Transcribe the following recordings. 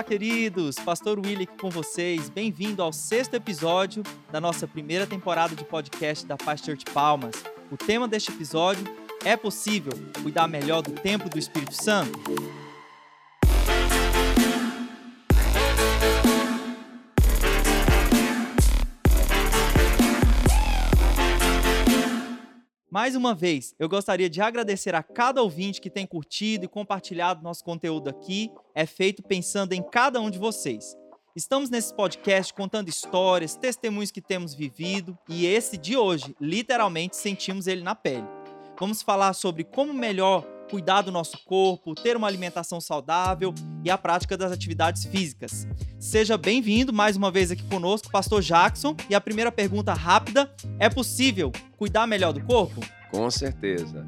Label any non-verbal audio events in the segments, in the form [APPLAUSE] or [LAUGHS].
Olá, queridos! Pastor Willi aqui com vocês. Bem-vindo ao sexto episódio da nossa primeira temporada de podcast da Paz Church Palmas. O tema deste episódio é possível cuidar melhor do templo do Espírito Santo? Mais uma vez, eu gostaria de agradecer a cada ouvinte que tem curtido e compartilhado nosso conteúdo aqui. É feito pensando em cada um de vocês. Estamos nesse podcast contando histórias, testemunhos que temos vivido e esse de hoje, literalmente, sentimos ele na pele. Vamos falar sobre como melhor cuidar do nosso corpo, ter uma alimentação saudável e a prática das atividades físicas. Seja bem-vindo mais uma vez aqui conosco, Pastor Jackson. E a primeira pergunta rápida: é possível cuidar melhor do corpo? Com certeza.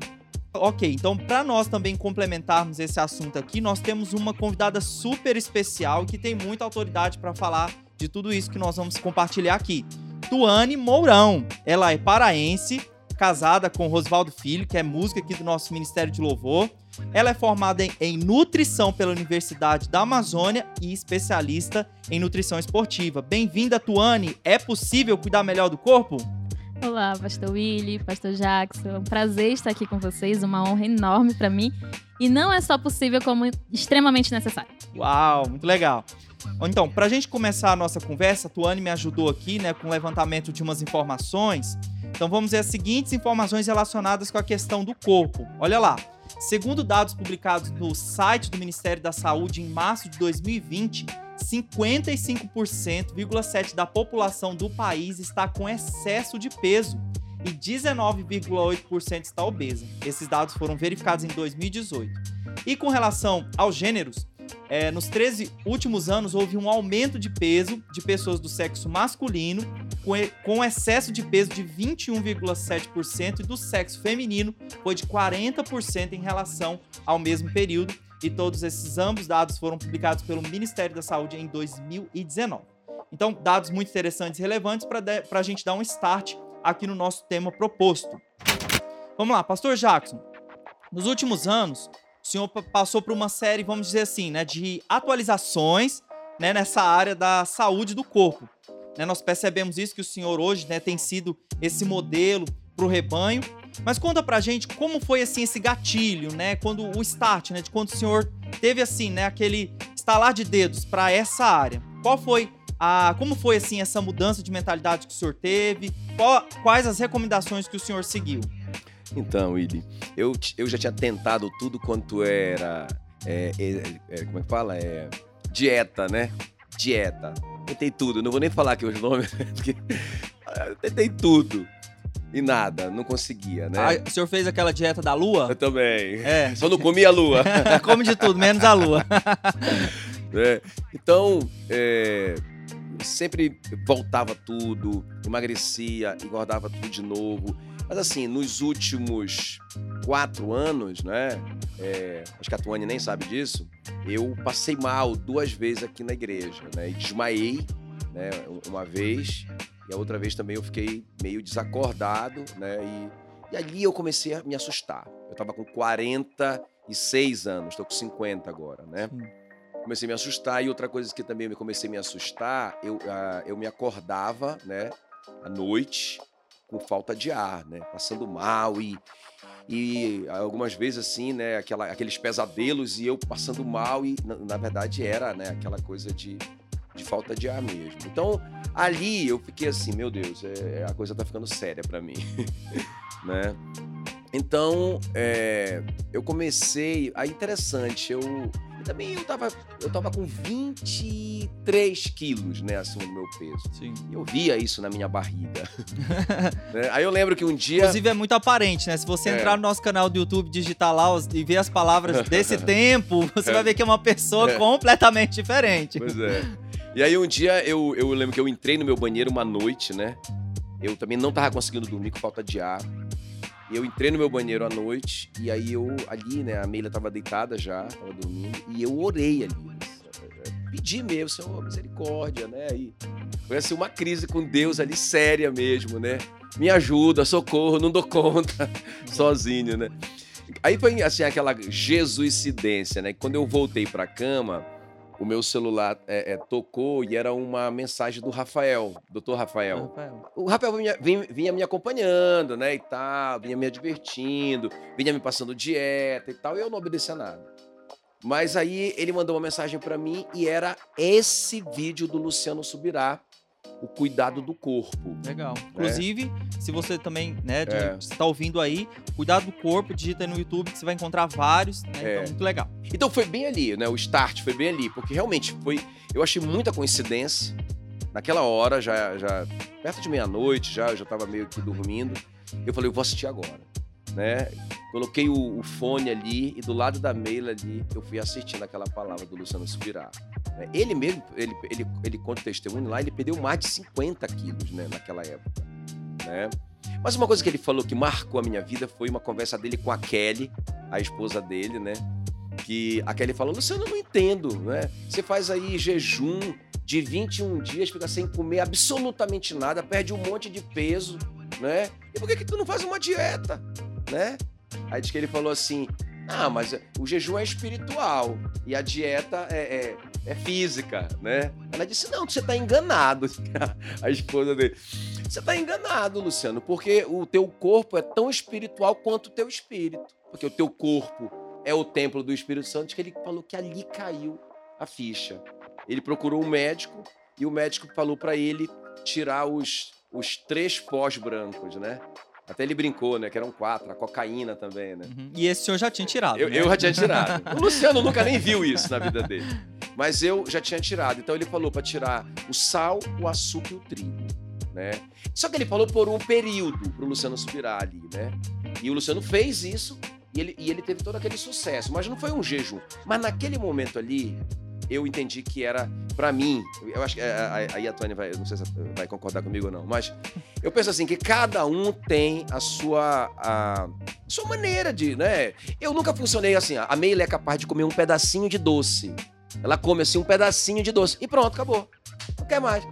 Ok, então para nós também complementarmos esse assunto aqui, nós temos uma convidada super especial que tem muita autoridade para falar de tudo isso que nós vamos compartilhar aqui. Tuane Mourão. Ela é paraense, casada com Rosvaldo Filho, que é música aqui do nosso Ministério de Louvor. Ela é formada em, em, nutrição pela Universidade da Amazônia e especialista em nutrição esportiva. Bem-vinda, Tuane. É possível cuidar melhor do corpo? Olá, Pastor Willy, Pastor Jackson. É um prazer estar aqui com vocês, uma honra enorme para mim. E não é só possível, como extremamente necessário. Uau, muito legal. Então, para a gente começar a nossa conversa, a Tuane me ajudou aqui né, com o levantamento de umas informações. Então vamos ver as seguintes informações relacionadas com a questão do corpo. Olha lá. Segundo dados publicados no site do Ministério da Saúde em março de 2020, 55,7% da população do país está com excesso de peso e 19,8% está obesa. Esses dados foram verificados em 2018. E com relação aos gêneros, é, nos 13 últimos anos houve um aumento de peso de pessoas do sexo masculino, com, com excesso de peso de 21,7%, e do sexo feminino foi de 40% em relação ao mesmo período. E todos esses ambos dados foram publicados pelo Ministério da Saúde em 2019. Então, dados muito interessantes e relevantes para a gente dar um start aqui no nosso tema proposto. Vamos lá, Pastor Jackson. Nos últimos anos, o senhor passou por uma série, vamos dizer assim, né, de atualizações né, nessa área da saúde do corpo. Né, nós percebemos isso que o senhor hoje né, tem sido esse modelo para o rebanho. Mas conta pra gente como foi assim esse gatilho, né? Quando o start, né? De quando o senhor teve assim, né? Aquele estalar de dedos para essa área. Qual foi a, como foi assim essa mudança de mentalidade que o senhor teve? Qual, quais as recomendações que o senhor seguiu? Então, Willy, eu, eu já tinha tentado tudo quanto era. É, é, é, como é que fala? É, dieta, né? Dieta. Tentei tudo, não vou nem falar aqui os nomes, [LAUGHS] porque. Tentei tudo. E nada, não conseguia, né? Ah, o senhor fez aquela dieta da lua? Eu também. É. [LAUGHS] Só não comia a lua. [LAUGHS] Come de tudo, menos a lua. é. Então, é, sempre voltava tudo, emagrecia, engordava tudo de novo. Mas assim, nos últimos quatro anos, né? É, acho que a Tuane nem sabe disso. Eu passei mal duas vezes aqui na igreja, né? E desmaiei, né? Uma vez e a outra vez também eu fiquei meio desacordado, né? E, e ali eu comecei a me assustar. Eu estava com 46 anos, estou com 50 agora, né? Sim. Comecei a me assustar e outra coisa que também eu comecei a me assustar, eu, uh, eu me acordava, né? À noite com falta de ar, né? Passando mal e, e algumas vezes assim, né? Aquela, aqueles pesadelos e eu passando mal e na, na verdade era, né? Aquela coisa de, de falta de ar mesmo. Então ali eu fiquei assim, meu Deus, é, a coisa tá ficando séria para mim, [LAUGHS] né? Então, é, eu comecei. Aí, interessante, eu. Também eu tava, eu tava com 23 quilos, né, acima do meu peso. Sim. Eu via isso na minha barriga. [LAUGHS] [LAUGHS] né? Aí eu lembro que um dia. Inclusive, é muito aparente, né? Se você é. entrar no nosso canal do YouTube, digitar lá e ver as palavras [LAUGHS] desse tempo, você é. vai ver que é uma pessoa é. completamente diferente. Pois é. E aí um dia eu, eu lembro que eu entrei no meu banheiro uma noite, né? Eu também não tava conseguindo dormir com falta de ar. Eu entrei no meu banheiro à noite e aí eu ali, né, a Meila tava deitada já, tava dormindo, e eu orei ali. Né, pedi mesmo, Senhor, misericórdia, né? E foi assim uma crise com Deus ali séria mesmo, né? Me ajuda, socorro, não dou conta [LAUGHS] sozinho, né? Aí foi assim aquela jesuicidência, né? Quando eu voltei para cama, o meu celular é, é, tocou e era uma mensagem do Rafael, doutor Rafael. Rafael. O Rafael vinha, vinha- vinha me acompanhando, né, e tal, vinha me divertindo, vinha me passando dieta e tal, e eu não obedecia nada. Mas aí ele mandou uma mensagem pra mim e era esse vídeo do Luciano Subirá, o cuidado do corpo. Legal. Inclusive, se você também, né, de- É. tá ouvindo aí, cuidado do corpo, digita aí no YouTube que você vai encontrar vários, né? É. Então, muito legal. Então foi bem ali, né? O start foi bem ali, porque realmente foi. Eu achei muita coincidência. Naquela hora, já, já perto de meia-noite, já, eu já tava meio que dormindo. Eu falei, eu vou assistir agora, né? Coloquei o, o fone ali e do lado da Meila ali, eu fui assistindo aquela palavra do Luciano Subirá. né? Ele mesmo, ele, ele, ele conta testemunho lá, ele perdeu mais de 50 quilos, né? Naquela época, né? Mas uma coisa que ele falou que marcou a minha vida foi uma conversa dele com a Kelly, a esposa dele, né? que a Kelly falou, Luciano, eu não entendo, né? Você faz aí jejum de 21 dias, fica sem comer absolutamente nada, perde um monte de peso, né? E por que que tu não faz uma dieta, né? Aí diz que ele falou assim, ah, mas o jejum é espiritual e a dieta é, é, é física, né? Ela disse, não, você tá enganado, [LAUGHS] a esposa dele. Você tá enganado, Luciano, porque o teu corpo é tão espiritual quanto o teu espírito. Porque o teu corpo é o templo do Espírito Santo, que ele falou que ali caiu a ficha. Ele procurou um médico e o médico falou para ele tirar os, os três pós brancos, né? Até ele brincou, né? Que eram quatro, a cocaína também, né? Uhum. E esse senhor já tinha tirado. Eu, né? eu já tinha tirado. [LAUGHS] O Luciano nunca nem viu isso na vida dele. Mas eu já tinha tirado. Então ele falou para tirar o sal, o açúcar e o trigo, né? Só que ele falou por um período pro Luciano subirá ali, né? E o Luciano fez isso e ele, e ele teve todo aquele sucesso. Mas não foi um jejum. Mas naquele momento ali, eu entendi que era, para mim, eu acho que é, a- aí a Tônia vai, eu não sei se vai concordar comigo ou não, mas eu penso assim, que cada um tem a sua, a, sua maneira de, né? Eu nunca funcionei assim, a Meila é capaz de comer um pedacinho de doce. Ela come assim um pedacinho de doce e pronto, acabou. Não quer mais.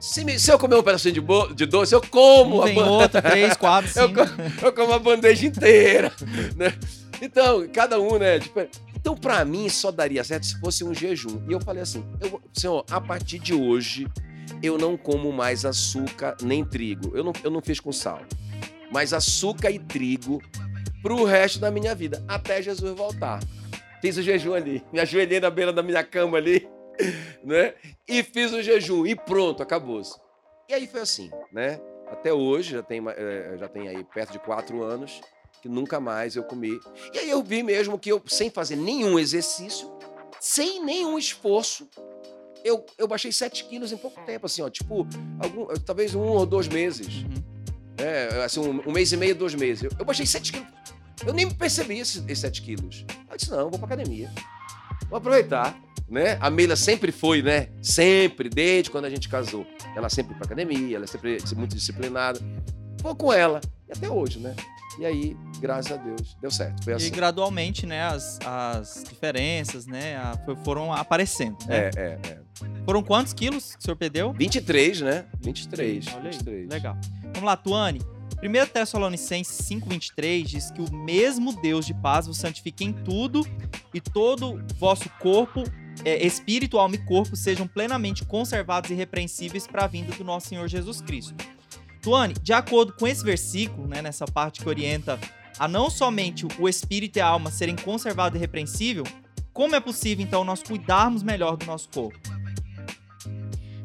Se, me- se eu comer um pedacinho de, bo- de doce, eu como Um a ban- outro, três, quatro, [LAUGHS] Eu cinco. eu como a bandeja inteira, [LAUGHS] né? Então, cada um, né? tipo, então, pra mim, só daria certo se fosse um jejum. E eu falei assim, eu, senhor, a partir de hoje, eu não como mais açúcar nem trigo. Eu não, eu não fiz com sal. Mas açúcar e trigo pro resto da minha vida, até Jesus voltar. Fiz o jejum ali, me ajoelhei na beira da minha cama ali, [LAUGHS] né? E fiz o jejum e pronto, acabou-se. E aí foi assim, né? Até hoje, já tem, eh, já tem aí perto de quatro anos, que nunca mais eu comi. E aí eu vi mesmo que eu, sem fazer nenhum exercício, sem nenhum esforço, eu, eu baixei 7 quilos em pouco tempo, assim, ó, tipo, algum, talvez um ou dois meses. Uhum. É, assim, um, um mês e meio, dois meses. Eu, eu baixei 7 quilos. Eu nem percebi esses, esses 7 quilos. Eu disse, não, eu vou pra academia. Vou aproveitar, né? A Meila sempre foi, né? Sempre, desde quando a gente casou. Ela sempre foi pra academia, ela é sempre muito disciplinada. Vou com ela. E até hoje, né? E aí, graças a Deus, deu certo. Foi E assim. gradualmente, né, as, as diferenças, né, a- foram aparecendo, né? É, é, é. Foram quantos quilos que o senhor perdeu? 23, né? 23. Olha aí, 23. legal. Vamos lá, Tuane. 1 Tessalonicenses 5,23 diz que o mesmo Deus de paz vos santifique em tudo e todo vosso corpo, é, espírito, alma e corpo sejam plenamente conservados e irrepreensíveis para a vinda do nosso Senhor Jesus Cristo. Tuane, de acordo com esse versículo, né, nessa parte que orienta a não somente o espírito e a alma serem conservados e irrepreensíveis, como é possível então nós cuidarmos melhor do nosso corpo?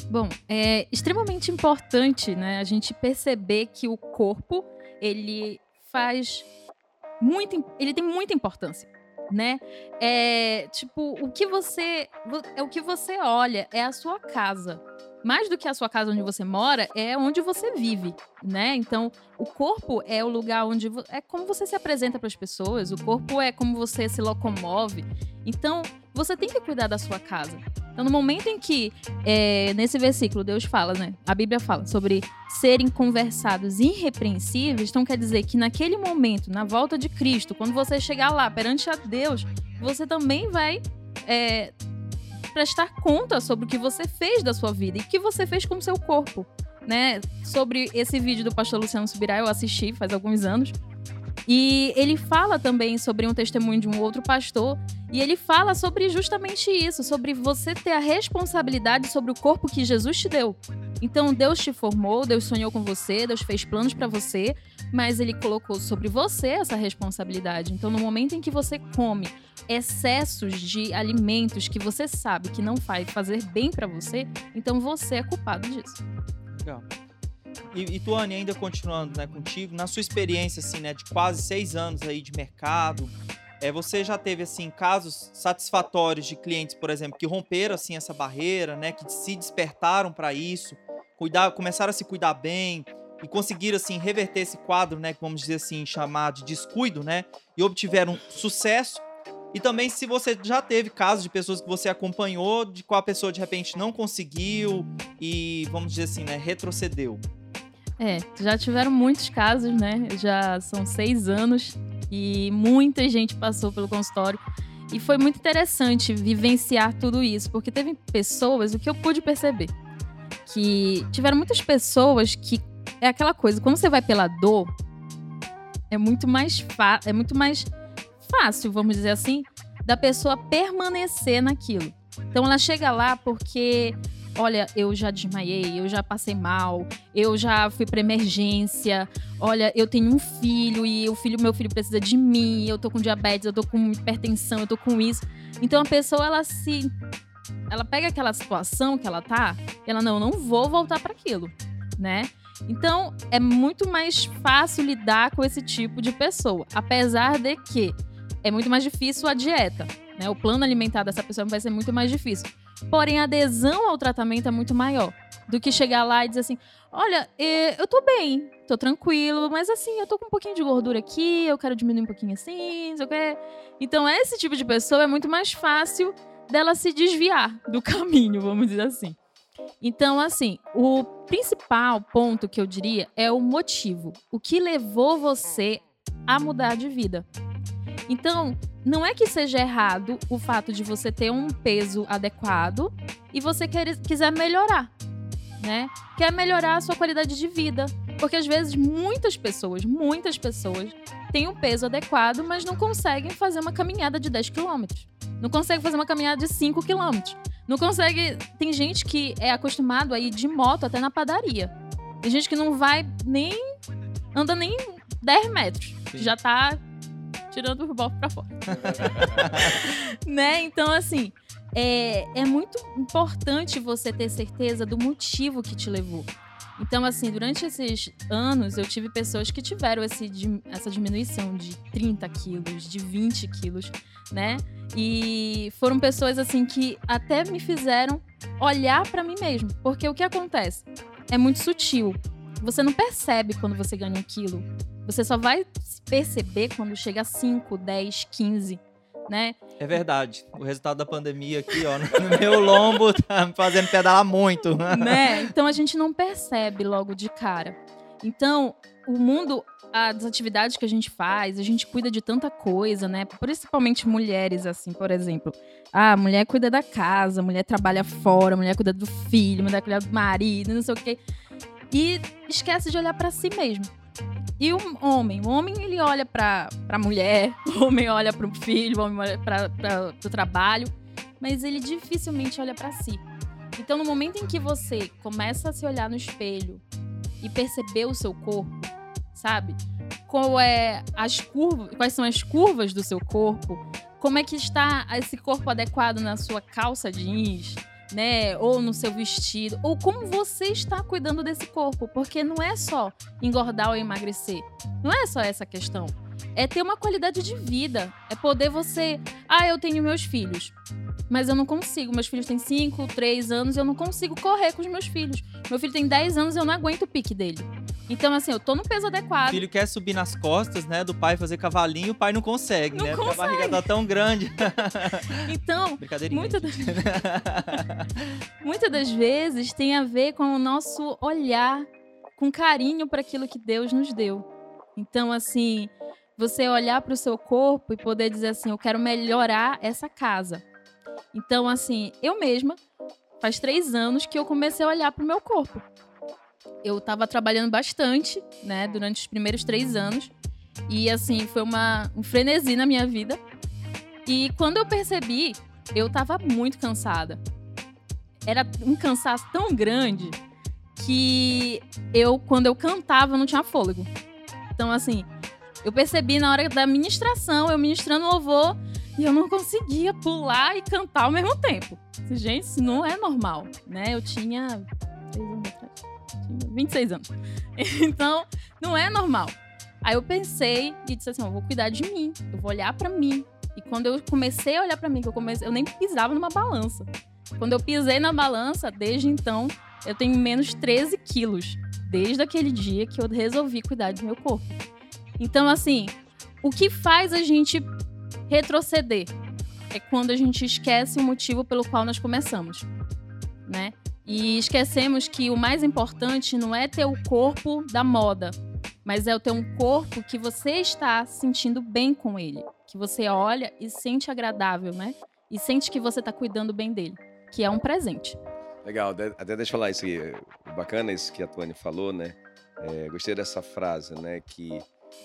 Bom, é extremamente importante, né, a gente perceber que o corpo, ele faz muito, ele tem muita importância, né? É, tipo, o que você vo- é o que você olha, é a sua casa. Mais do que a sua casa onde você mora, é onde você vive, né? Então, o corpo é o lugar onde é como você se apresenta para as pessoas, o corpo é como você se locomove. Então, você tem que cuidar da sua casa. Então, no momento em que é, nesse versículo Deus fala, né? A Bíblia fala sobre serem conversados irrepreensíveis, então quer dizer que naquele momento, na volta de Cristo, quando você chegar lá perante a Deus, você também vai é, prestar conta sobre o que você fez da sua vida e o que você fez com o seu corpo, né? Sobre esse vídeo do pastor Luciano Subirá, eu assisti faz alguns anos. E ele fala também sobre um testemunho de um outro pastor E ele fala sobre justamente isso, sobre você ter a responsabilidade sobre o corpo que Jesus te deu. Então Deus te formou, Deus sonhou com você, Deus fez planos para você, mas ele colocou sobre você essa responsabilidade. Então no momento em que você come excessos de alimentos que você sabe que não faz fazer bem para você, então você é culpado disso. Legal. E, e Tuane, ainda continuando né, contigo, na sua experiência assim, né, de quase seis anos aí de mercado, é, você já teve assim casos satisfatórios de clientes, por exemplo, que romperam assim essa barreira, né, que se despertaram para isso, cuidar, começaram a se cuidar bem e conseguiram assim reverter esse quadro, né, que vamos dizer assim, chamar de descuido, né, e obtiveram sucesso. E também se você já teve casos de pessoas que você acompanhou, de qual a pessoa de repente não conseguiu e vamos dizer assim, né, retrocedeu. É, já tiveram muitos casos, né? Já são seis anos e muita gente passou pelo consultório. E foi muito interessante vivenciar tudo isso, porque teve pessoas, o que eu pude perceber, que tiveram muitas pessoas que é aquela coisa, quando você vai pela dor, é muito mais é muito mais fácil, vamos dizer assim, da pessoa permanecer naquilo. Então ela chega lá porque olha, eu já desmaiei, eu já passei mal, eu já fui para emergência, olha, eu tenho um filho e o filho, meu filho precisa de mim, eu tô com diabetes, eu tô com hipertensão, eu tô com isso. Então a pessoa ela se ela pega aquela situação que ela tá, e ela não, não vou voltar para aquilo, né? Então é muito mais fácil lidar com esse tipo de pessoa, apesar de que é muito mais difícil a dieta, né? O plano alimentar dessa pessoa vai ser muito mais difícil. Porém, a adesão ao tratamento é muito maior do que chegar lá e dizer assim: olha, eu tô bem, tô tranquilo, mas assim, eu tô com um pouquinho de gordura aqui, eu quero diminuir um pouquinho assim, sei o quê. Então, esse tipo de pessoa é muito mais fácil dela se desviar do [LAUGHS] caminho, vamos dizer assim. Então, assim, o principal ponto que eu diria é o motivo. O que levou você a mudar de vida? Então, não é que seja errado o fato de você ter um peso adequado e você quer, quiser melhorar, né? Quer melhorar a sua qualidade de vida. Porque às vezes muitas pessoas, muitas pessoas têm um peso adequado, mas não conseguem fazer uma caminhada de 10 quilômetros. Não conseguem fazer uma caminhada de 5 quilômetros. Não consegue. Tem gente que é acostumado a ir de moto até na padaria. Tem gente que não vai nem. anda nem 10 metros. Sim. Já tá tirando o bofo pra fora. [LAUGHS] né? Então, assim, é, é muito importante você ter certeza do motivo que te levou. Então, assim, durante esses anos, eu tive pessoas que tiveram esse, essa diminuição de 30 quilos, de 20 quilos, né? E foram pessoas, assim, que até me fizeram olhar para mim mesmo. Porque o que acontece? É muito sutil. Você não percebe quando você ganha um quilo. Você só vai perceber quando chega a 5, 10, 15, né? É verdade. O resultado da pandemia aqui, ó, no meu lombo tá me fazendo pedalar muito. [LAUGHS] Né? Então a gente não percebe logo de cara. Então, o mundo, as atividades que a gente faz, a gente cuida de tanta coisa, né? Principalmente mulheres, assim, por exemplo. Ah, a mulher cuida da casa, a mulher trabalha fora, a mulher cuida do filho, a mulher cuida do marido, não sei o quê. E esquece de olhar para si mesmo. E o homem, o homem ele olha para a mulher, [LAUGHS] o homem olha para o filho, o homem olha para o trabalho, mas ele dificilmente olha para si. Então, no momento em que você começa a se olhar no espelho e perceber o seu corpo, sabe? Qual é as curvas, quais são as curvas do seu corpo? Como é que está esse corpo adequado na sua calça jeans? Né? Ou no seu vestido, ou como você está cuidando desse corpo, porque não é só engordar ou emagrecer. Não é só essa questão. É ter uma qualidade de vida, é poder você, ah, eu tenho meus filhos, mas eu não consigo. Meus filhos têm 5, 3 anos, eu não consigo correr com os meus filhos. Meu filho tem 10 anos, eu não aguento o pique dele. Então, assim, eu tô no peso adequado. O filho quer subir nas costas, né, do pai fazer cavalinho, o pai não consegue, não né? Consegue. Porque a barriga tá tão grande. [LAUGHS] Então, muitas das... [LAUGHS] muitas das vezes tem a ver com o nosso olhar com carinho para aquilo que Deus nos deu. Então, assim, você olhar para o seu corpo e poder dizer assim, eu quero melhorar essa casa. Então, assim, eu mesma, faz três anos que eu comecei a olhar para o meu corpo eu estava trabalhando bastante, né, durante os primeiros três anos. E, assim, foi uma, um frenesi na minha vida. E quando eu percebi, eu tava muito cansada. Era um cansaço tão grande que eu, quando eu cantava, não tinha fôlego. Então, assim, eu percebi na hora da ministração, eu ministrando louvor, e eu não conseguia pular e cantar ao mesmo tempo. Gente, isso não é normal, né? Eu tinha 26 anos. [LAUGHS] Então, não é normal. Aí eu pensei e disse assim: eu vou cuidar de mim, eu vou olhar para mim. E quando eu comecei a olhar para mim, que eu comecei, eu nem pisava numa balança. Quando eu pisei na balança, desde então, eu tenho menos 13 quilos. Desde aquele dia que eu resolvi cuidar do meu corpo. Então, assim, o que faz a gente retroceder é quando a gente esquece o motivo pelo qual nós começamos, né? E esquecemos que o mais importante não é ter o corpo da moda, mas é ter um corpo que você está sentindo bem com ele, que você olha e sente agradável, né? E sente que você está cuidando bem dele, que é um presente. Legal, até deixa eu falar isso aqui. Bacana isso que a Tuane falou, né? É, gostei dessa frase, né? Que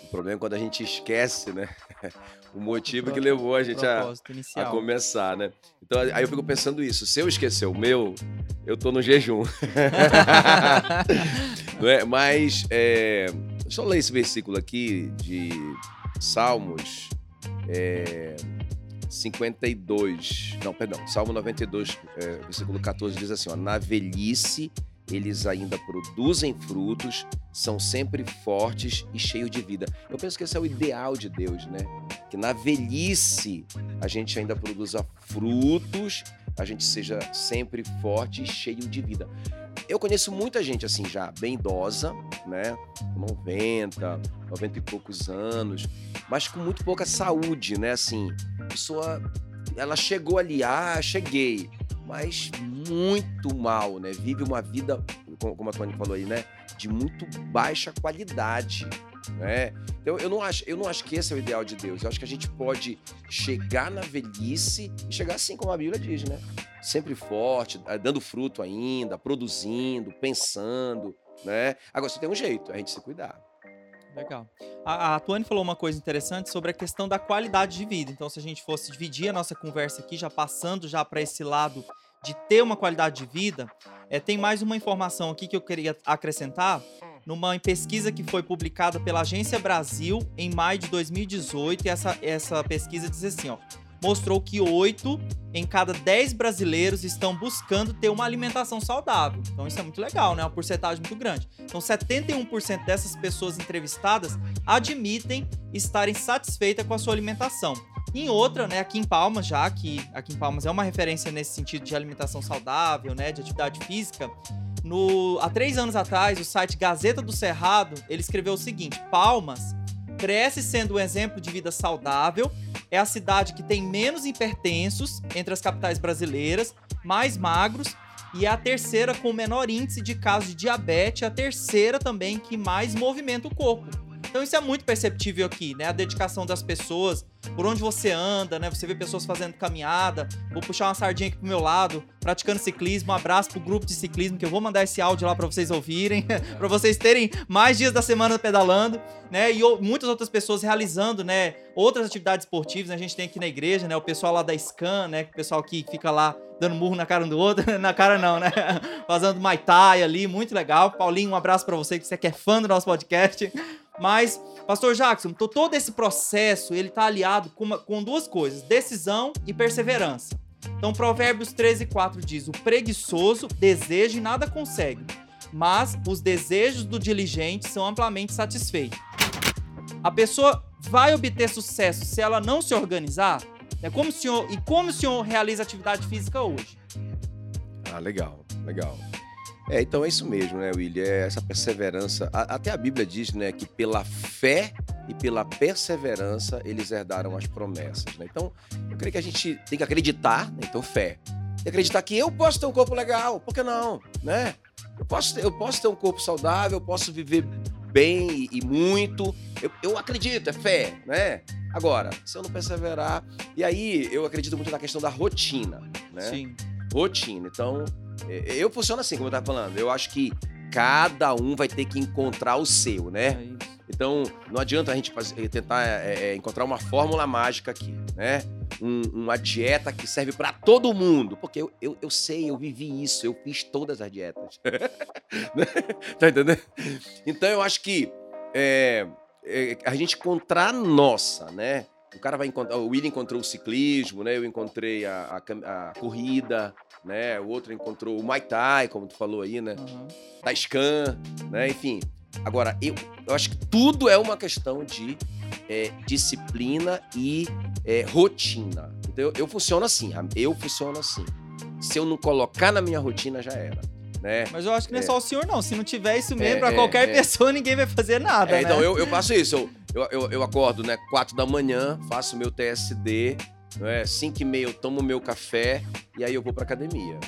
o problema é quando a gente esquece, né? [LAUGHS] o motivo o que levou a gente a, a, começar, né? Então, aí eu fico pensando isso. Se eu esquecer o meu, eu tô no jejum. [LAUGHS] Não é? Mas, é, deixa eu ler esse versículo aqui de Salmos é, 52. Não, perdão. Salmo 92, é, versículo 14 diz assim: ó, Na velhice eles ainda produzem frutos, são sempre fortes e cheios de vida. Eu penso que esse é o ideal de Deus, né? Que na velhice a gente ainda produza frutos, a gente seja sempre forte e cheio de vida. Eu conheço muita gente assim já bem idosa, né? 90, 90 e poucos anos, mas com muito pouca saúde, né? Assim, pessoa ela chegou ali, ah, cheguei mas muito mal, né? Vive uma vida, como a Tony falou aí, né? De muito baixa qualidade, né? Então eu não acho, eu não acho que esse é o ideal de Deus. Eu acho que a gente pode chegar na velhice e chegar assim como a Bíblia diz, né? Sempre forte, eh, dando fruto ainda, produzindo, pensando, né? Agora só tem um jeito, é a gente se cuidar. Legal. A, a Tuane falou uma coisa interessante sobre a questão da qualidade de vida. Então, se a gente fosse dividir a nossa conversa aqui, já passando já para esse lado de ter uma qualidade de vida, é, tem mais uma informação aqui que eu queria acrescentar. Numa pesquisa que foi publicada pela Agência Brasil em maio de 2018, e essa, essa pesquisa diz assim: ó, mostrou que 8 em cada 10 brasileiros estão buscando ter uma alimentação saudável. Então isso é muito legal, né? Uma porcentagem muito grande. Então 71% dessas pessoas entrevistadas admitem estarem satisfeitas com a sua alimentação. Em outra, né, aqui em Palmas, já que aqui em Palmas é uma referência nesse sentido de alimentação saudável, né, de atividade física, no, há três anos atrás, o site Gazeta do Cerrado, ele escreveu o seguinte, Palmas cresce sendo um exemplo de vida saudável, é a cidade que tem menos hipertensos entre as capitais brasileiras, mais magros e é a terceira com menor índice de casos de diabetes, a terceira também que mais movimenta o corpo. Então isso é muito perceptível aqui, né? A dedicação das pessoas, por onde você anda, né? Você vê pessoas fazendo caminhada. Vou puxar uma sardinha aqui pro meu lado, praticando ciclismo. Um abraço pro grupo de ciclismo, que eu vou mandar esse áudio lá para vocês ouvirem, [LAUGHS] para vocês terem mais dias da semana pedalando, né? E muitas outras pessoas realizando, né? Outras atividades esportivas. Né? A gente tem aqui na igreja, né? O pessoal lá da Scan, né? O pessoal que fica lá dando murro na cara um do outro, [LAUGHS] na cara não, né? Fazendo Muay Thai ali, muito legal. Paulinho, um abraço para você que você é fã do nosso podcast. Mas, Pastor Jackson, todo esse processo ele está aliado com, uma, com duas coisas: decisão e perseverança. Então, Provérbios 13, 4 diz: O preguiçoso deseja e nada consegue, mas os desejos do diligente são amplamente satisfeitos. A pessoa vai obter sucesso se ela não se organizar? É como o senhor, e como o senhor realiza atividade física hoje? Ah, legal, legal. É, então é isso mesmo, né, William? É essa perseverança. A, até a Bíblia diz, né, que pela fé e pela perseverança eles herdaram as promessas, né? Então, eu creio que a gente tem que acreditar, né? então fé. E acreditar que eu posso ter um corpo legal, por que não, né? Eu posso, ter, eu posso ter um corpo saudável, eu posso viver bem e, e muito. Eu, eu acredito, é fé, né? Agora, se eu não perseverar. E aí, eu acredito muito na questão da rotina, né? Sim. Rotina. Então, eu funciono assim, como eu estava falando. Eu acho que cada um vai ter que encontrar o seu, né? É então, não adianta a gente fazer, tentar é, é, encontrar uma fórmula mágica aqui, né? um- uma dieta que serve para todo mundo. Porque eu, eu, eu sei, eu vivi isso, eu fiz todas as dietas. [LAUGHS] Né? tá entendendo? Então eu acho que é, é, a gente encontrar a nossa, né? O cara vai encontrar. O William encontrou o ciclismo, né? Eu encontrei a, a a corrida, né? O outro encontrou o Muay Thai, como tu falou aí, né? Uhum. Taiscan, né? Enfim. Agora, eu, eu acho que tudo é uma questão de é, disciplina e é, rotina. Então, eu, eu funciono assim, eu funciono assim. Se eu não colocar na minha rotina, já era. Né? Mas eu acho que não é, É. só o senhor, não. Se não tiver isso mesmo, É, pra é, qualquer é. pessoa, ninguém vai fazer nada, É, né? então, eu, eu faço isso. Eu, eu, eu, eu acordo, né? 4 da manhã, faço meu TSD, né? 5 e meia eu tomo meu café e aí eu vou pra academia.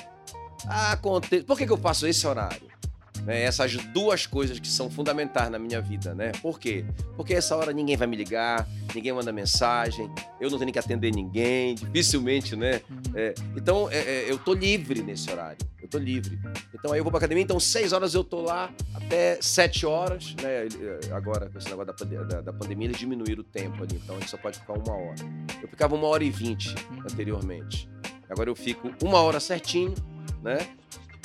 Aconte... Por que, que eu faço esse horário? Né, essas duas coisas que são fundamentais na minha vida, né? Por quê? Porque essa hora ninguém vai me ligar, ninguém manda mensagem, eu não tenho que atender ninguém, dificilmente, né? Uhum. É, então, é, é, eu tô livre nesse horário. Eu tô livre. Então, aí eu vou pra academia. Então, seis horas eu tô lá até sete horas, né? Ele- Agora, com esse negócio da, da- da pandemia, eles diminuíram o tempo ali. Então, a gente só pode ficar uma hora. Eu ficava uma hora e vinte Uhum. anteriormente. Agora eu fico uma hora certinho, né?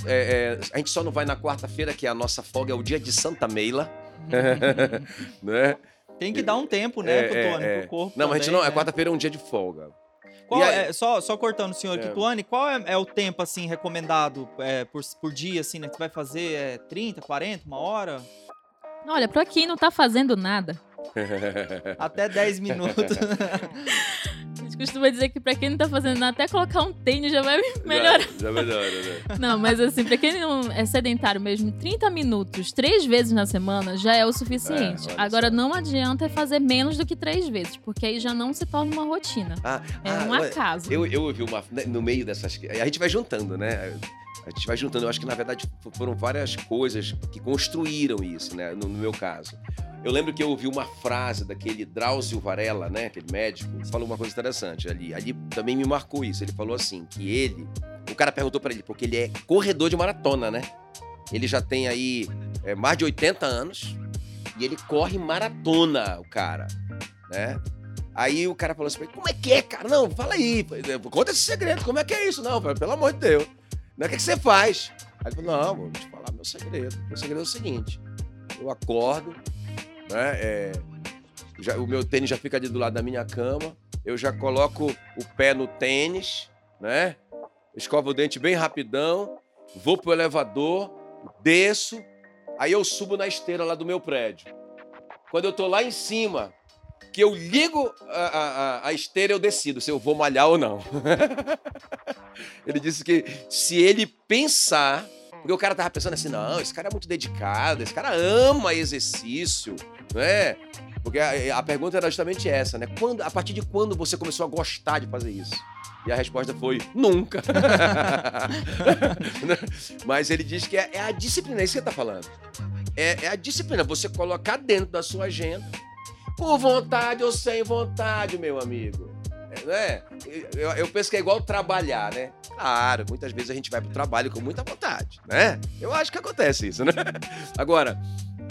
É, é, a gente só não vai na quarta-feira, que é a nossa folga, é o dia de Santa Meila, [LAUGHS] né? Tem que dar um tempo, né, É, pro é, Tony, é. pro corpo Não, mas a gente também, não, é né? quarta-feira é um dia de folga. Qual aí- é, só, só cortando o senhor aqui, É. Tuane, qual é, é o tempo, assim, recomendado é, por, por dia, assim, né, que você vai fazer? É 30, 40, uma hora? Olha, pra quem não tá fazendo nada, Até 10 minutos. [LAUGHS] gente costuma dizer que pra quem não tá fazendo nada, até colocar um tênis já vai [LAUGHS] melhorar. Já, já melhora, né? Não, mas assim, pra quem não é sedentário mesmo, 30 minutos, três vezes na semana já é o suficiente. É, Agora, só. não adianta fazer menos do que três vezes, porque aí já não se torna uma rotina. Ah, É ah, um acaso. Eu, eu ouvi uma. né, No meio dessas. A gente vai juntando, né? A gente vai juntando. Eu acho que, na verdade, foram várias coisas que construíram isso, né? No, no meu caso. Eu lembro que eu ouvi uma frase daquele Drauzio Varela, né? Aquele médico, falou uma coisa interessante ali. Ali também me marcou isso. Ele falou assim: que ele. O cara perguntou pra ele, porque ele é corredor de maratona, né? Ele já tem aí é, mais de 80 anos e ele corre maratona, o cara, né? Aí o cara falou assim, como é que é, cara? Não, fala aí, conta esse segredo, como é que é isso? Não, pelo amor de Deus, não é o que, que você faz? Aí ele falou, não, vou te falar meu segredo. Meu segredo é o seguinte, eu acordo, né, é, já- o meu tênis já fica ali do lado da minha cama, eu já coloco o pé no tênis, né, escovo o dente bem rapidão, vou pro elevador, desço, aí eu subo na esteira lá do meu prédio. Quando eu tô lá em cima, que eu ligo a, a- a- esteira, eu decido se eu vou malhar ou não. [LAUGHS] ele disse que se ele pensar. Porque o cara tava pensando assim, não, esse cara é muito dedicado, esse cara ama exercício, né? Porque a, a pergunta era justamente essa, né? Quando, a partir de quando você começou a gostar de fazer isso? E a resposta foi nunca. [LAUGHS] Mas ele diz que é, é a disciplina, é isso que ele tá falando. É, é a disciplina, você colocar dentro da sua agenda, com vontade ou sem vontade, meu amigo. Né? Eu, eu penso que é igual trabalhar, né? Claro, muitas vezes a gente vai pro trabalho com muita vontade, né? Eu acho que acontece isso, né? [LAUGHS] Agora,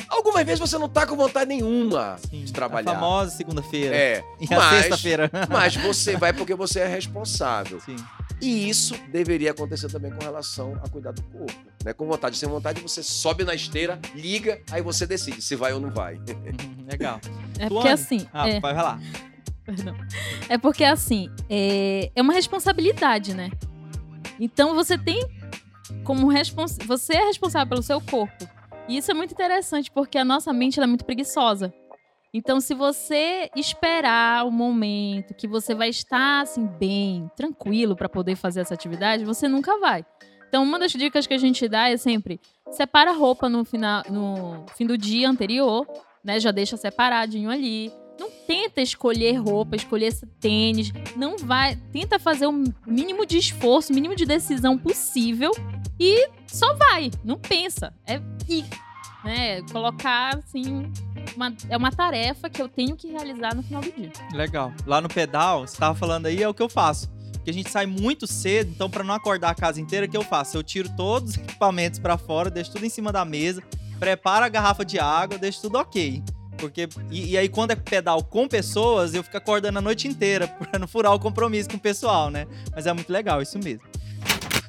algumas vezes você não tá com vontade nenhuma Sim, de trabalhar. A famosa segunda-feira. É, E a mas- sexta-feira. mas [LAUGHS] você vai porque você é responsável. Sim. E isso deveria acontecer também com relação a cuidar do corpo. Né? Com vontade, sem vontade, você sobe na esteira, liga, aí você decide se vai ou não vai. Uhum, Legal. [LAUGHS] É porque Tuane? assim. Ah, é, vai vai lá. perdão. É porque assim, é, é uma responsabilidade, né? Então você tem como respons... você é responsável pelo seu corpo. E isso é muito interessante porque a nossa mente ela é muito preguiçosa. Então, se você esperar o momento que você vai estar assim bem, tranquilo para poder fazer essa atividade, você nunca vai. Então, uma das dicas que a gente dá é sempre separa a roupa no final, no fim do dia anterior, né? Já deixa separadinho ali. Não tenta escolher roupa, escolher esse tênis. Não vai. Tenta fazer o mínimo de esforço, o mínimo de decisão possível e só vai. Não pensa. É ir. Né? Colocar, assim. uma- é uma tarefa que eu tenho que realizar no final do dia. Legal. Lá no pedal, você tava falando aí, é o que eu faço. Porque a gente sai muito cedo, então pra não acordar a casa inteira, o que eu faço? Eu tiro todos os equipamentos pra fora, deixo tudo em cima da mesa, preparo a garrafa de água, deixo tudo ok. Porque, e, e aí, quando é pedal com pessoas, eu fico acordando a noite inteira [LAUGHS] pra não furar o compromisso com o pessoal, né? Mas é muito legal, isso mesmo.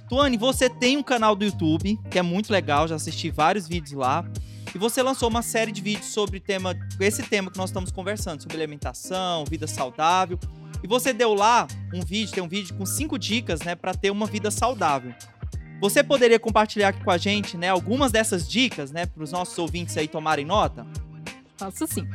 Tuane, você tem um canal do YouTube, que é muito legal, já assisti vários vídeos lá. E você lançou uma série de vídeos sobre tema, esse tema que nós estamos conversando, sobre alimentação, vida saudável. E você deu lá um vídeo, tem um vídeo com cinco dicas, né, para ter uma vida saudável. Você poderia compartilhar aqui com a gente, né, algumas dessas dicas, né, para os nossos ouvintes aí tomarem nota? Posso sim.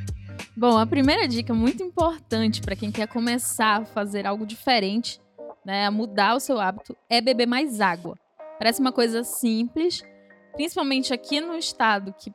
Bom, a primeira dica muito importante para quem quer começar a fazer algo diferente, né, a mudar o seu hábito, é beber mais água. Parece uma coisa simples, principalmente aqui no estado que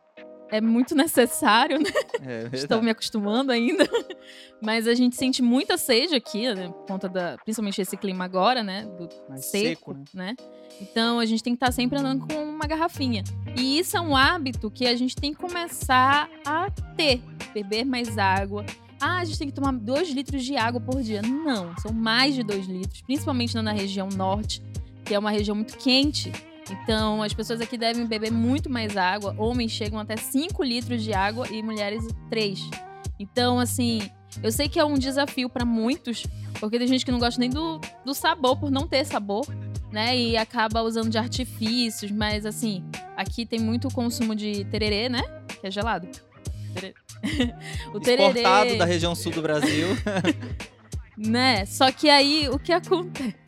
é muito [LAUGHS] necessário, né? É, Estou me acostumando ainda. [LAUGHS] Mas a gente sente muita sede aqui, né? Por conta da. Principalmente esse clima agora, né? Do Mais seco, seco né? né? Então a gente tem que estar sempre andando com uma garrafinha. E isso é um hábito que a gente tem que começar a ter. Beber mais água. Ah, a gente tem que tomar 2 litros de água por dia. Não, são mais de 2 litros, principalmente na região norte, que é uma região muito quente. Então, as pessoas aqui devem beber muito mais água. Homens chegam até 5 litros de água e mulheres 3. Então, assim, eu sei que é um desafio para muitos, porque tem gente que não gosta nem do, do sabor, por não ter sabor, né? E acaba usando de artifícios, mas assim, aqui tem muito consumo de tererê, né? Que é gelado. Tererê. [LAUGHS] o tererê. Exportado da região sul do Brasil. [LAUGHS] né? Só que aí o que acontece?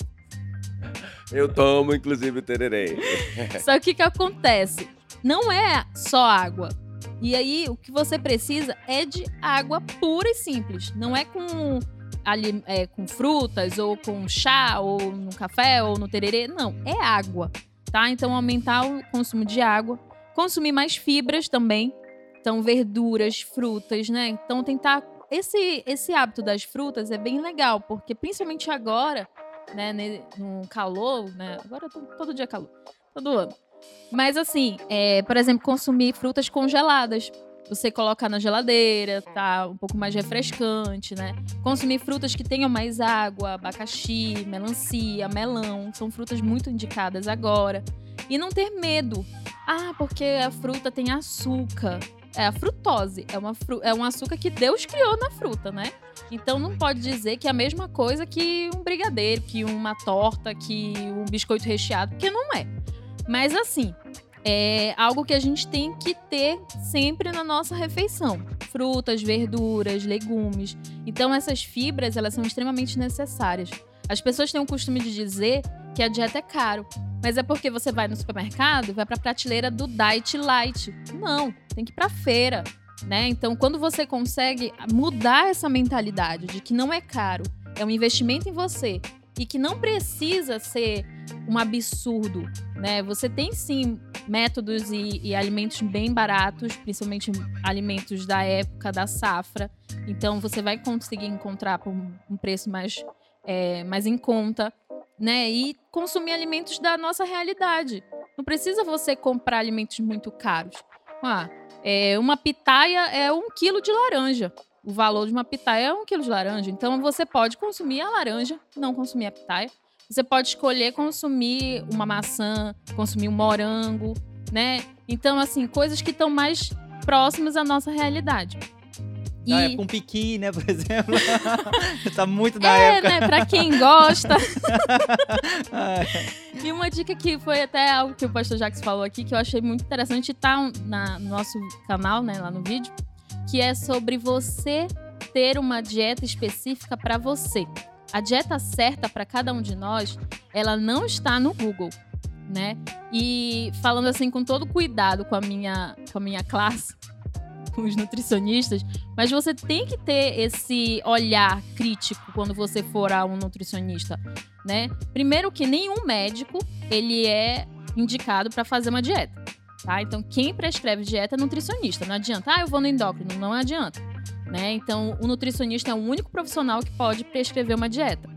Eu tomo, inclusive, tererê. [LAUGHS] Só que o que acontece? Não é só água. E aí, o que você precisa é de água pura e simples. Não é com, ali, é, com frutas, ou com chá, ou no café, ou no tererê. Não, é água, tá? Então, aumentar o consumo de água. Consumir mais fibras também. Então, verduras, frutas, né? Então, tentar... Esse, esse hábito das frutas é bem legal, porque principalmente agora né, no calor, né? Agora todo dia é calor, todo ano. Mas assim, é, por exemplo, consumir frutas congeladas. Você colocar na geladeira, tá um pouco mais refrescante, né? Consumir frutas que tenham mais água, abacaxi, melancia, melão, são frutas muito indicadas agora. E não ter medo. Ah, porque a fruta tem açúcar. É a frutose, é, uma fru é um açúcar que Deus criou na fruta, né? Então não pode dizer que é a mesma coisa que um brigadeiro, que uma torta, que um biscoito recheado, porque não é. Mas assim, é algo que a gente tem que ter sempre na nossa refeição. Frutas, verduras, legumes. Então essas fibras, elas são extremamente necessárias. As pessoas têm o costume de dizer que a dieta é caro, mas é porque você vai no supermercado e vai para a prateleira do diet light. Não, tem que ir para feira, né? Então, quando você consegue mudar essa mentalidade de que não é caro, é um investimento em você e que não precisa ser um absurdo, né? Você tem sim métodos e, e, alimentos bem baratos, principalmente alimentos da época da safra. Então você vai conseguir encontrar por um preço mais, é, mais em conta, né? E consumir alimentos da nossa realidade. Não precisa você comprar alimentos muito caros. Ah, é, uma pitaia é um quilo de laranja. O valor de uma pitaia é um quilo de laranja. Então você pode consumir a laranja, não consumir a pitaia. Você pode escolher consumir uma maçã, consumir um morango, né? Então, assim, coisas que estão mais próximas à nossa realidade. E... Na época, um piqui, né, por [LAUGHS] exemplo. tá muito na é, época. É, né, pra quem gosta. [LAUGHS] e uma dica que foi até algo que o pastor Jacques falou aqui, que eu achei muito interessante, tá na, no nosso canal, né, lá no vídeo, que é sobre você ter uma dieta específica para você. A dieta certa para cada um de nós, ela não está no Google, né? E falando assim com todo cuidado com a minha, com a minha classe, com os nutricionistas, mas você tem que ter esse olhar crítico quando você for a um nutricionista, né? Primeiro que nenhum médico, ele é indicado para fazer uma dieta, tá? Então quem prescreve dieta é nutricionista, não adianta. Ah, eu vou no endócrino, não adianta, né? Então o nutricionista é o único profissional que pode prescrever uma dieta.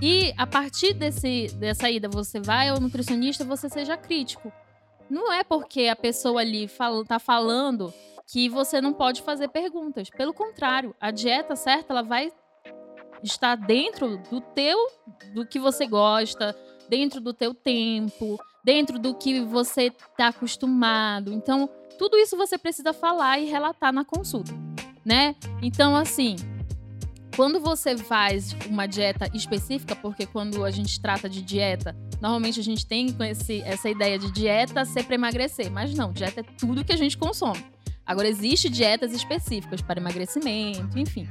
E a partir desse, dessa ida, você vai ao nutricionista, você seja crítico. Não é porque a pessoa ali fala, tá falando que você não pode fazer perguntas. Pelo contrário, a dieta certa ela vai estar dentro do teu, do que você gosta, dentro do teu tempo, dentro do que você está acostumado. Então, tudo isso você precisa falar e relatar na consulta, né? Então, assim, quando você faz uma dieta específica, porque quando a gente trata de dieta, normalmente a gente tem esse, essa ideia de dieta ser para emagrecer, mas não, dieta é tudo que a gente consome. Agora, existe dietas específicas para emagrecimento, enfim.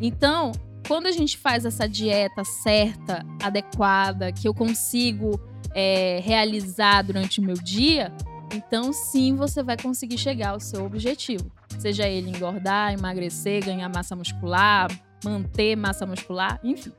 Então, quando a gente faz essa dieta certa, adequada, que eu consigo é, realizar durante o meu dia, então sim você vai conseguir chegar ao seu objetivo. Seja ele engordar, emagrecer, ganhar massa muscular, manter massa muscular, enfim.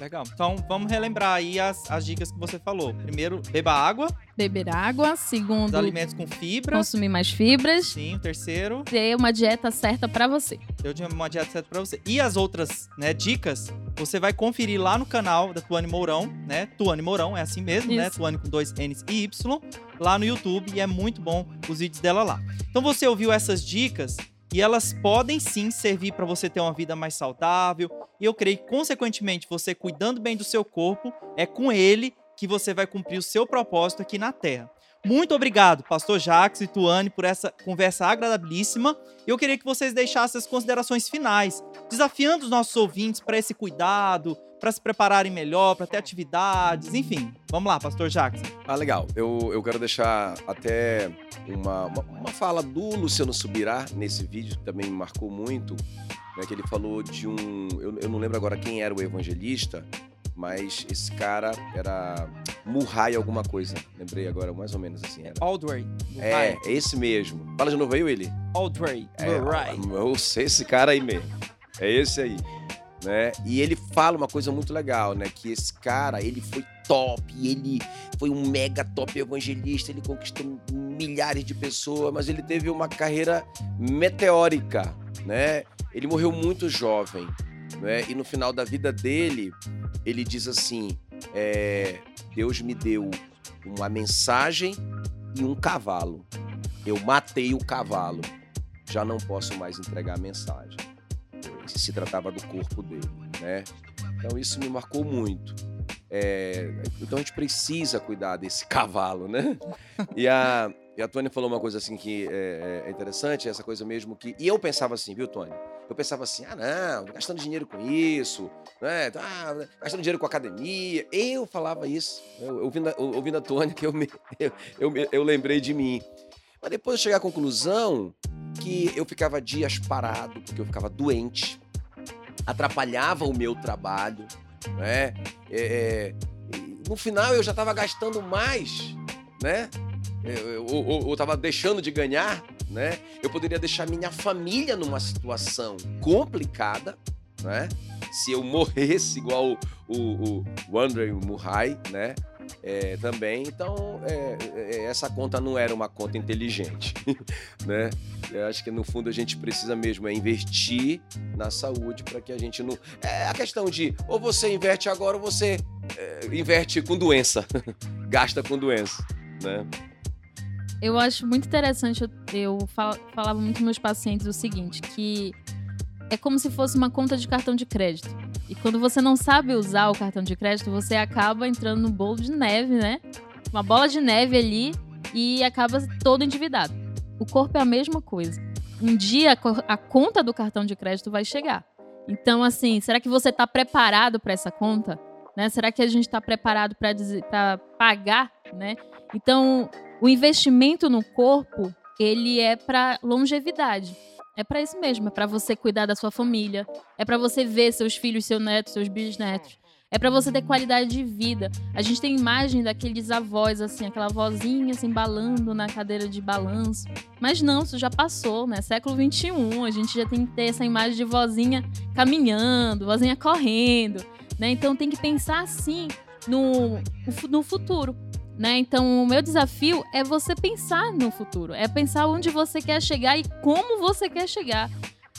Legal. Então vamos relembrar aí as, as dicas que você falou. Primeiro, beba água. Beber água. Segundo, os alimentos com fibra. Consumir mais fibras. Sim. O terceiro, ter uma dieta certa para você. Tinha uma dieta certa para você. E as outras, né, dicas, você vai conferir lá no canal da Tuane Mourão, né? Tuane Mourão, é assim mesmo, né? Isso. né? Tuane com dois N's e Y, lá no YouTube. E é muito bom os vídeos dela lá. Então você ouviu essas dicas e elas podem sim servir para você ter uma vida mais saudável. E eu creio que, consequentemente, você cuidando bem do seu corpo, é com ele que você vai cumprir o seu propósito aqui na Terra. Muito obrigado, Pastor Jacques e Tuane, por essa conversa agradabilíssima. Eu queria que vocês deixassem as considerações finais, desafiando os nossos ouvintes para esse cuidado, para se prepararem melhor, para ter atividades, enfim. Vamos lá, Pastor Jacques. Ah, legal. Eu, eu quero deixar até uma, uma, uma fala do Luciano Subirá nesse vídeo, que também me marcou muito, né, que ele falou de um... Eu, eu não lembro agora quem era o evangelista, mas esse cara era Murray alguma coisa. Lembrei agora, mais ou menos assim. Era. Aldray. É, é esse mesmo. Fala de novo aí, Willy. Aldray. É, Murray. Eu sei esse cara aí mesmo. É esse aí né? E ele fala uma coisa muito legal, né? Que esse cara, ele foi top, ele foi um mega top evangelista, ele conquistou milhares de pessoas, mas ele teve uma carreira meteórica, né? Ele morreu muito jovem, né? E no final da vida dele, ele diz assim: é, Deus me deu uma mensagem e um cavalo. Eu matei o cavalo, já não posso mais entregar a mensagem se tratava do corpo dele, né? Então isso me marcou muito. É, então a gente precisa cuidar desse [LAUGHS] cavalo, né? E a, e a Tônia falou uma coisa assim que é, é, interessante, essa coisa mesmo que. E eu pensava assim, viu, Tônia? Eu pensava assim, ah, não, gastando dinheiro com isso, né? Ah, gastando dinheiro com academia. Eu falava isso, eu, ouvindo, a, ouvindo a Tônia, que eu, me, [LAUGHS] eu, eu, eu lembrei de mim. Mas depois eu cheguei à conclusão que eu ficava dias parado, porque eu ficava doente, atrapalhava o meu trabalho, né? É, é no final eu já estava gastando mais, né? Eu estava deixando de ganhar, né? Eu poderia deixar minha família numa situação complicada, né? Se eu morresse igual o, o, o Murray, né? É, também. Então, é, é, essa conta não era uma conta inteligente, [LAUGHS] né? Eu acho que no fundo a gente precisa mesmo é investir na saúde para que a gente não. É a questão de ou você inverte agora ou você é, inverte com doença, [LAUGHS] gasta com doença, né? Eu acho muito interessante, eu, eu falava muito com meus pacientes o seguinte, que é como se fosse uma conta de cartão de crédito. E quando você não sabe usar o cartão de crédito, você acaba entrando no bolo de neve, né? Uma bola de neve ali e acaba todo endividado. O corpo é a mesma coisa. Um dia a conta do cartão de crédito vai chegar. Então, assim, será que você está preparado para essa conta? Né? Será que a gente está preparado para pagar? Né? Então, o investimento no corpo ele é para longevidade. É para isso mesmo, é para você cuidar da sua família, é para você ver seus filhos, seus netos, seus bisnetos. É para você ter qualidade de vida. A gente tem imagem daqueles avós, assim, aquela vozinha assim, balando na cadeira de balanço. Mas não, isso já passou, né? Século XXI, a gente já tem que ter essa imagem de vozinha caminhando, vozinha correndo, né? Então tem que pensar assim no, no futuro. Né? Então, o meu desafio é você pensar no futuro, é pensar onde você quer chegar e como você quer chegar.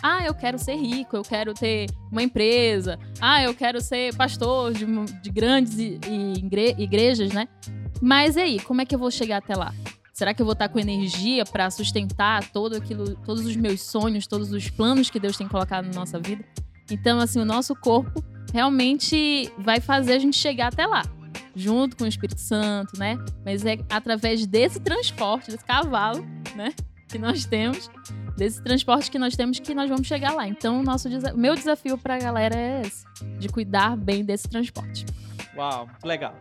Ah, eu quero ser rico, eu quero ter uma empresa. Ah, eu quero ser pastor de, de grandes igrejas, né? Mas e aí, como é que eu vou chegar até lá? Será que eu vou estar com energia para sustentar todo aquilo, todos os meus sonhos, todos os planos que Deus tem colocado na nossa vida? Então, assim, o nosso corpo realmente vai fazer a gente chegar até lá junto com o Espírito Santo, né? Mas é através desse transporte, desse cavalo, né? que nós temos, desse transporte que nós temos, que nós vamos chegar lá. Então, nosso meu desafio para a galera é esse, de cuidar bem desse transporte. Uau, legal.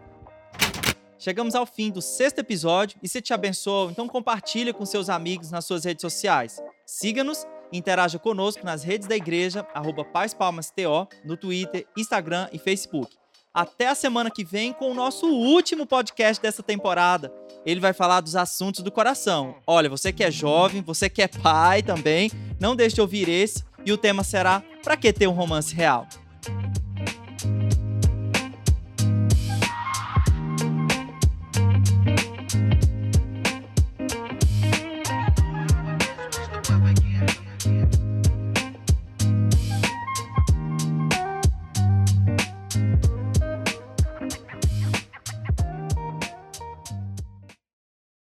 Chegamos ao fim do sexto episódio e se te abençoou, então compartilha com seus amigos nas suas redes sociais. Siga-nos e interaja conosco nas redes da igreja, arroba Paz Palmas TO, no Twitter, Instagram e Facebook. Até a semana que vem com o nosso último podcast dessa temporada. Ele vai falar dos assuntos do coração. Olha, você que é jovem, você que é pai também, não deixe de ouvir esse e o tema será Pra que ter um romance real?